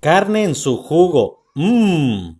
Carne en su jugo. Mmm.